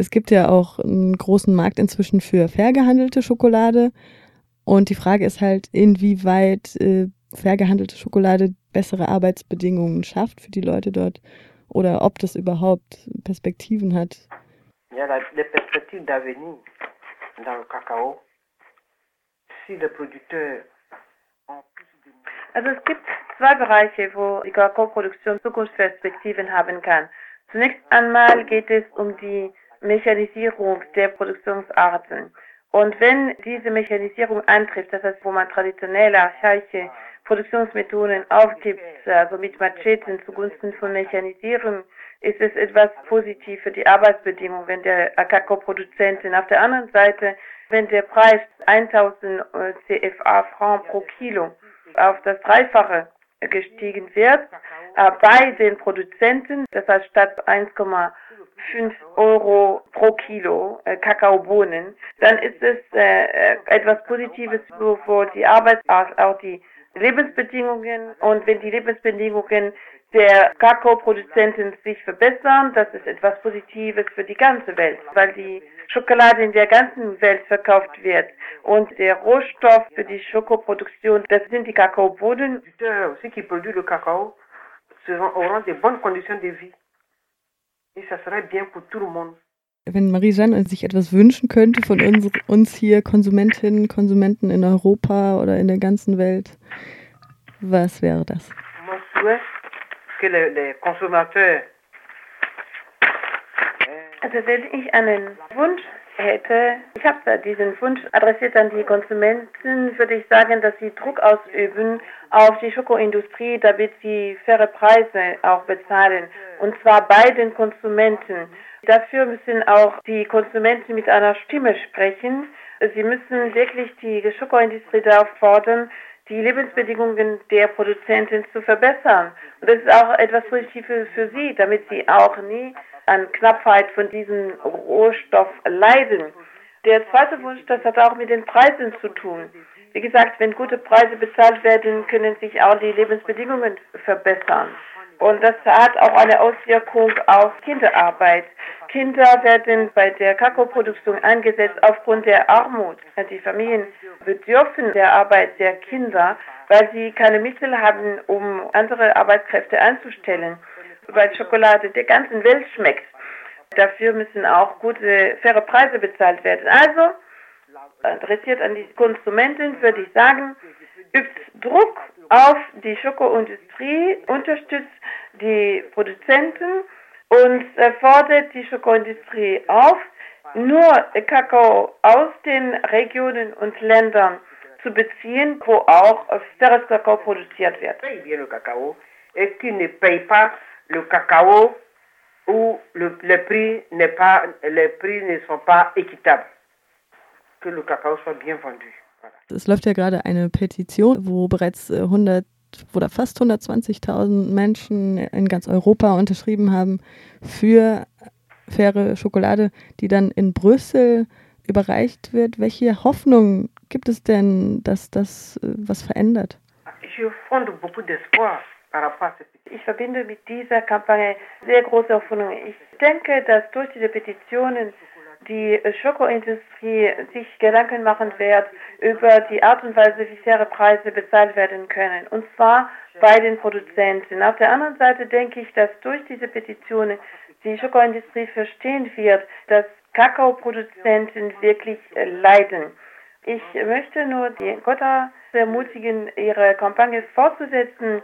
Es gibt ja auch einen großen Markt inzwischen für fair gehandelte Schokolade. Und die Frage ist halt, inwieweit äh, fair gehandelte Schokolade bessere Arbeitsbedingungen schafft für die Leute dort oder ob das überhaupt Perspektiven hat. Ja, les perspectives d'avenir dans le cacao, si les producteurs also es gibt zwei Bereiche, wo die Kakaoproduktion Zukunftsperspektiven haben kann. Zunächst einmal geht es um die Mechanisierung der Produktionsarten. Und wenn diese Mechanisierung antrifft, das heißt, wo man traditionelle, archaische Produktionsmethoden aufgibt, also mit Macheten zugunsten von Mechanisierung, ist es etwas positiv für die Arbeitsbedingungen der Kakaoproduzenten. Auf der anderen Seite, wenn der Preis 1000 CFA Franc pro Kilo auf das Dreifache gestiegen wird, äh, bei den Produzenten, das heißt statt 1,5 Euro pro Kilo äh, Kakaobohnen, dann ist es äh, etwas Positives für die Arbeit, auch die Lebensbedingungen. Und wenn die Lebensbedingungen der Kakaoproduzenten sich verbessern, das ist etwas Positives für die ganze Welt, weil die Schokolade in der ganzen Welt verkauft wird. Und der Rohstoff für die Schokoproduktion, das sind die Kakaobohnen. Ceux qui produisent le cacao auront de de vie et ça serait bien pour tout le monde wenn Marie-Jeanne sich etwas wünschen könnte von uns, uns hier Konsumentinnen, Konsumenten in Europa oder in der ganzen Welt, was wäre das? Also wenn ich einen Wunsch hätte, ich habe da diesen Wunsch adressiert an die Konsumenten, würde ich sagen, dass sie Druck ausüben auf die Schokoindustrie, damit sie faire Preise auch bezahlen. Und zwar bei den Konsumenten. Dafür müssen auch die Konsumenten mit einer Stimme sprechen. Sie müssen wirklich die Schokoindustrie darauf fordern, die Lebensbedingungen der Produzenten zu verbessern. Und das ist auch etwas Positives für sie, damit sie auch nie an Knappheit von diesem Rohstoff leiden. Der zweite Wunsch, das hat auch mit den Preisen zu tun. Wie gesagt, wenn gute Preise bezahlt werden, können sich auch die Lebensbedingungen verbessern. Und das hat auch eine Auswirkung auf Kinderarbeit. Kinder werden bei der Kakaoproduktion eingesetzt aufgrund der Armut. Die Familien bedürfen der Arbeit der Kinder, weil sie keine Mittel haben, um andere Arbeitskräfte einzustellen. Weil Schokolade der ganzen Welt schmeckt. Dafür müssen auch gute, faire Preise bezahlt werden. Also, interessiert an die Konsumenten, würde ich sagen, übt Druck auf die Schokoindustrie, unterstützt die Produzenten und fordert die Schokoindustrie auf, nur Kakao aus den Regionen und Ländern zu beziehen, wo auch faires Kakao produziert wird. le cacao et qui paye pas le cacao où le, le prix n'est pas, les prix ne sont pas équitables. Que le cacao soit bien vendu. Es läuft ja gerade eine Petition, wo bereits 100 oder fast 120.000 Menschen in ganz Europa unterschrieben haben für faire Schokolade, die dann in Brüssel überreicht wird. Welche Hoffnung gibt es denn, dass das äh, was verändert? Ich verbinde mit dieser Kampagne sehr große Hoffnung. Ich denke, dass durch diese Petitionen die Schokoindustrie sich Gedanken machen wird über die Art und Weise, wie faire Preise bezahlt werden können. Und zwar bei den Produzenten. Auf der anderen Seite denke ich, dass durch diese Petitionen die Schokoindustrie verstehen wird, dass Kakaoproduzenten wirklich leiden. Ich möchte nur die Gotha ermutigen, ihre Kampagne fortzusetzen.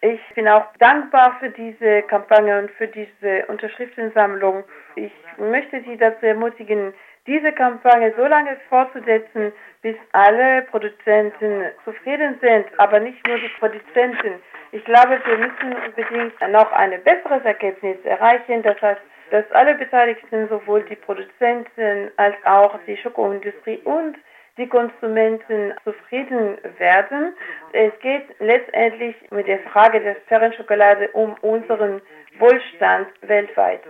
Ich bin auch dankbar für diese Kampagne und für diese Unterschriftensammlung. Ich möchte Sie dazu ermutigen, diese Kampagne so lange fortzusetzen, bis alle Produzenten zufrieden sind, aber nicht nur die Produzenten. Ich glaube, wir müssen unbedingt noch ein besseres Ergebnis erreichen. Das heißt, dass alle Beteiligten, sowohl die Produzenten als auch die Schokoindustrie und die Konsumenten zufrieden werden. Es geht letztendlich mit der Frage der fairen Schokolade um unseren Wohlstand weltweit.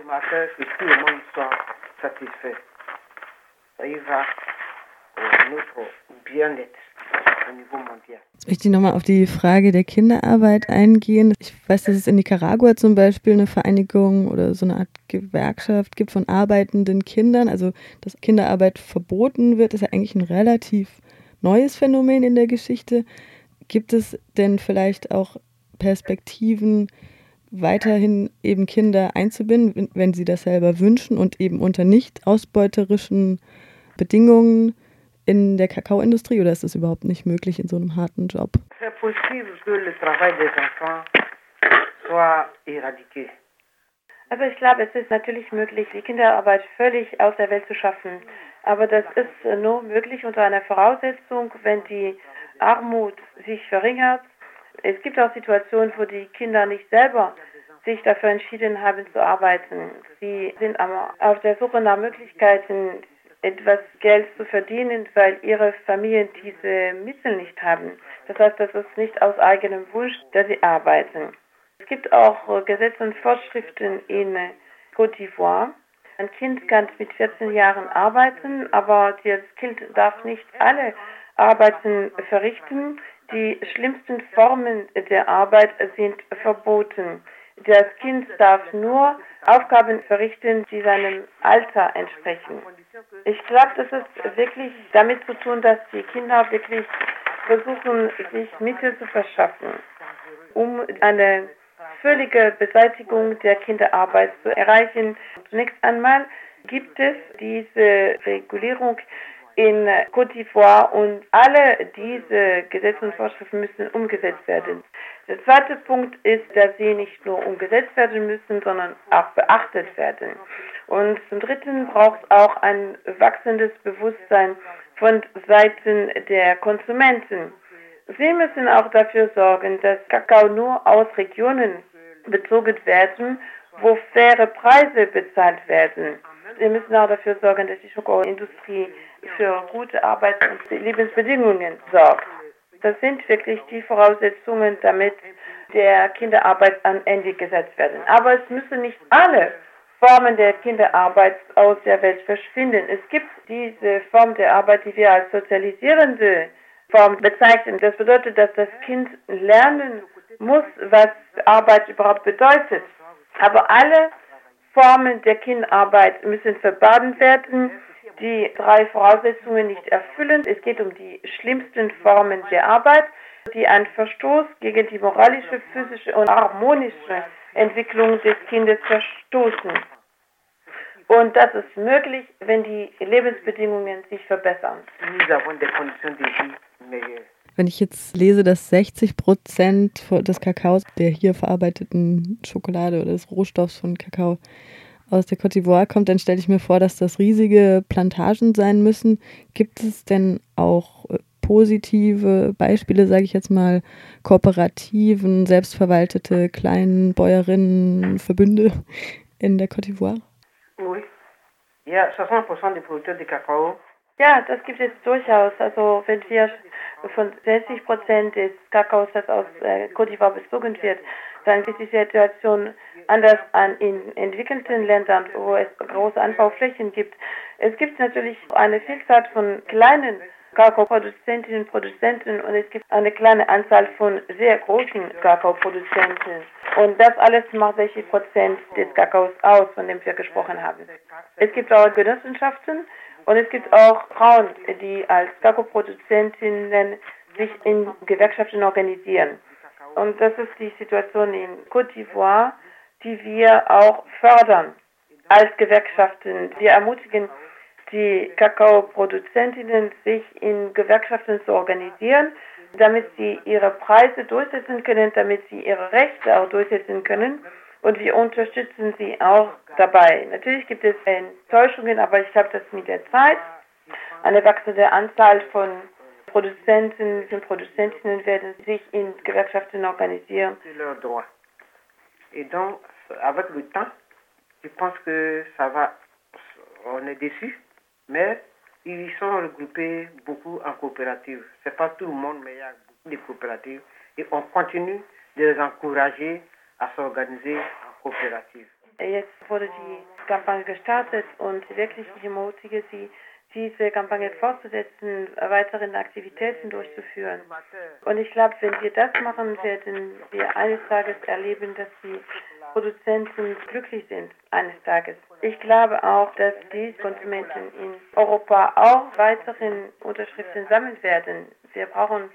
Jetzt möchte ich nochmal auf die Frage der Kinderarbeit eingehen. Ich weiß, dass es in Nicaragua zum Beispiel eine Vereinigung oder so eine Art Gewerkschaft gibt von arbeitenden Kindern. Also, dass Kinderarbeit verboten wird, ist ja eigentlich ein relativ neues Phänomen in der Geschichte. Gibt es denn vielleicht auch Perspektiven, weiterhin eben Kinder einzubinden, wenn sie das selber wünschen und eben unter nicht ausbeuterischen Bedingungen in der Kakaoindustrie oder ist das überhaupt nicht möglich in so einem harten Job? Also ich glaube, es ist natürlich möglich, die Kinderarbeit völlig aus der Welt zu schaffen. Aber das ist nur möglich unter einer Voraussetzung, wenn die Armut sich verringert. Es gibt auch Situationen, wo die Kinder nicht selber sich dafür entschieden haben zu arbeiten. Sie sind aber auf der Suche nach Möglichkeiten, etwas Geld zu verdienen, weil ihre Familien diese Mittel nicht haben. Das heißt, das ist nicht aus eigenem Wunsch, dass sie arbeiten. Es gibt auch Gesetze und Vorschriften in Côte d'Ivoire. Ein Kind kann mit 14 Jahren arbeiten, aber das Kind darf nicht alle Arbeiten verrichten. Die schlimmsten Formen der Arbeit sind verboten. Das Kind darf nur Aufgaben verrichten, die seinem Alter entsprechen. Ich glaube, das ist wirklich damit zu tun, dass die Kinder wirklich versuchen, sich Mittel zu verschaffen, um eine völlige Beseitigung der Kinderarbeit zu erreichen. Zunächst einmal gibt es diese Regulierung in Côte d'Ivoire und alle diese Gesetze und Vorschriften müssen umgesetzt werden. Der zweite Punkt ist, dass sie nicht nur umgesetzt werden müssen, sondern auch beachtet werden. Und zum Dritten braucht es auch ein wachsendes Bewusstsein von Seiten der Konsumenten. Sie müssen auch dafür sorgen, dass Kakao nur aus Regionen bezogen werden, wo faire Preise bezahlt werden. Sie müssen auch dafür sorgen, dass die Schokoindustrie für gute Arbeits- und Lebensbedingungen sorgt. Das sind wirklich die Voraussetzungen, damit der Kinderarbeit an Ende gesetzt werden. Aber es müssen nicht alle Formen der Kinderarbeit aus der Welt verschwinden. Es gibt diese Form der Arbeit, die wir als sozialisierende Form bezeichnen. Das bedeutet, dass das Kind lernen muss, was Arbeit überhaupt bedeutet. Aber alle Formen der Kinderarbeit müssen verbannen werden die drei Voraussetzungen nicht erfüllen. Es geht um die schlimmsten Formen der Arbeit, die einen Verstoß gegen die moralische, physische und harmonische Entwicklung des Kindes verstoßen. Und das ist möglich, wenn die Lebensbedingungen sich verbessern. Wenn ich jetzt lese, dass 60 Prozent des Kakaos, der hier verarbeiteten Schokolade oder des Rohstoffs von Kakao, aus der Côte d'Ivoire kommt, dann stelle ich mir vor, dass das riesige Plantagen sein müssen. Gibt es denn auch äh, positive Beispiele, sage ich jetzt mal, kooperativen, selbstverwaltete kleinen Bäuerinnenverbünde in der Côte d'Ivoire? Oui. Ja, 60% des producteurs de Kakao ja, das gibt es durchaus. Also wenn wir von 60 Prozent des Kakaos, das aus äh, d'Ivoire bezogen wird, dann ist die Situation anders an in entwickelten Ländern, wo es große Anbauflächen gibt. Es gibt natürlich eine Vielzahl von kleinen Kakaoproduzentinnen und Produzenten und es gibt eine kleine Anzahl von sehr großen Kakaoproduzenten. Und das alles macht 60 Prozent des Kakaos aus, von dem wir gesprochen haben. Es gibt auch Genossenschaften und es gibt auch Frauen, die als Kakaoproduzentinnen sich in Gewerkschaften organisieren. Und das ist die Situation in Côte d'Ivoire, die wir auch fördern als Gewerkschaften. Wir ermutigen die Kakaoproduzentinnen, sich in Gewerkschaften zu organisieren, damit sie ihre Preise durchsetzen können, damit sie ihre Rechte auch durchsetzen können. Und wir unterstützen sie auch dabei. Natürlich gibt es Enttäuschungen, aber ich glaube, dass mit der Zeit eine wachsende Anzahl von Produzenten und Produzentinnen werden sich in Gewerkschaften organisieren. Avec le temps, je pense que ça va, on est déçus, mais ils sont regroupés beaucoup en coopérative. C'est pas tout le monde, mais il y a beaucoup de coopératives et on continue de les encourager Jetzt wurde die Kampagne gestartet und wirklich ich ermutige Sie, diese Kampagne fortzusetzen, weiteren Aktivitäten durchzuführen. Und ich glaube, wenn wir das machen, werden wir eines Tages erleben, dass die Produzenten glücklich sind eines Tages. Ich glaube auch, dass die Konsumenten in Europa auch weiteren Unterschriften sammeln werden. Wir brauchen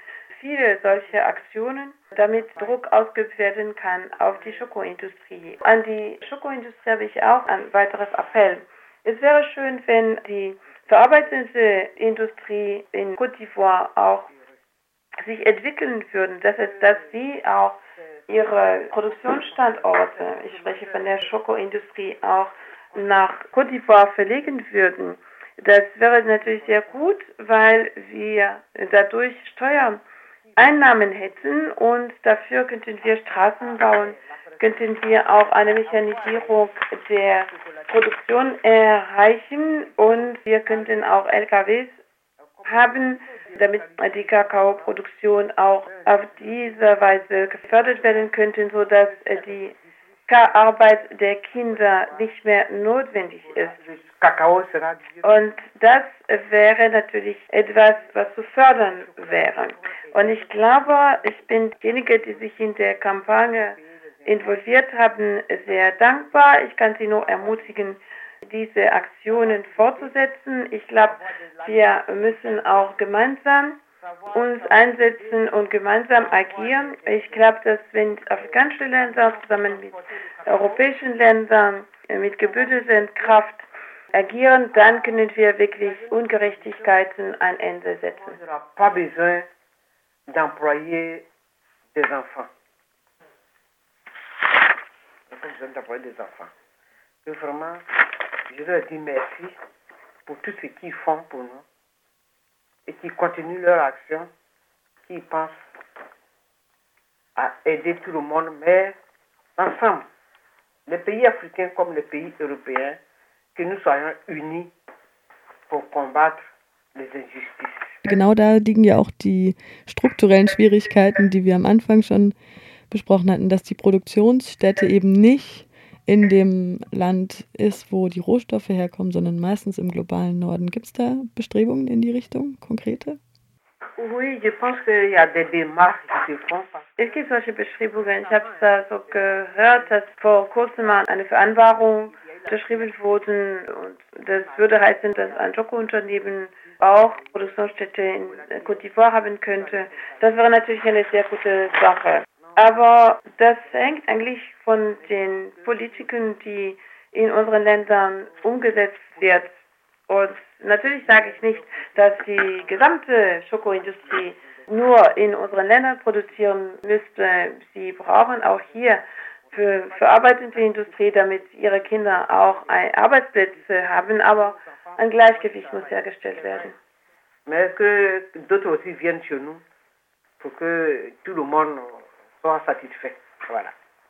viele solche Aktionen, damit Druck ausgeübt werden kann auf die Schokoindustrie. An die Schokoindustrie habe ich auch ein weiteres Appell. Es wäre schön, wenn die verarbeitende Industrie in Côte d'Ivoire auch sich entwickeln würden, dass, es, dass sie auch ihre Produktionsstandorte, ich spreche von der Schokoindustrie, auch nach Côte d'Ivoire verlegen würden. Das wäre natürlich sehr gut, weil wir dadurch Steuereinnahmen hätten und dafür könnten wir Straßen bauen, könnten wir auch eine Mechanisierung der Produktion erreichen und wir könnten auch LKWs haben, damit die Kakaoproduktion auch auf diese Weise gefördert werden könnte, sodass die Arbeit der Kinder nicht mehr notwendig ist. Und das wäre natürlich etwas, was zu fördern wäre. Und ich glaube, ich bin diejenige, die sich in der Kampagne involviert haben, sehr dankbar. Ich kann Sie nur ermutigen, diese Aktionen fortzusetzen. Ich glaube, wir müssen auch gemeinsam uns einsetzen und gemeinsam agieren. Ich glaube, dass wenn afrikanische Länder zusammen mit europäischen Ländern mit gebündelter Kraft agieren, dann können wir wirklich Ungerechtigkeiten ein Ende setzen. Pas besoin d'employer des enfants. Pas besoin d'employer des enfants. Et vraiment, je leur dis merci pour tout ce qu'ils font pour nous et qui continuent leur action, qui pensent à aider tout le monde, mais ensemble, les pays africains comme les pays européens, que nous soyons unis pour combattre les injustices. Genau da liegen ja auch die strukturellen Schwierigkeiten, die wir am Anfang schon besprochen hatten, dass die Produktionsstätte eben nicht in dem Land ist, wo die Rohstoffe herkommen, sondern meistens im globalen Norden. Gibt es da Bestrebungen in die Richtung, konkrete? Oui, je pense qu'il y a des démarches qui se. Es gibt solche Bestrebungen. Ich habe es so gehört, dass vor kurzem mal eine Vereinbarung unterschrieben wurde. Und das würde heißen, dass ein Schokounternehmen auch Produktionsstätte in Côte d'Ivoire haben könnte. Das wäre natürlich eine sehr gute Sache. Aber das hängt eigentlich von den Politiken, die in unseren Ländern umgesetzt wird. Und natürlich sage ich nicht, dass die gesamte Schokoindustrie nur in unseren Ländern produzieren müsste. Sie brauchen auch hier für verarbeitende Industrie, damit ihre Kinder auch Arbeitsplätze haben, aber ein Gleichgewicht muss hergestellt werden. Mais que d'autres aussi viennent chez nous pour que tout le monde satisfait. Voilà.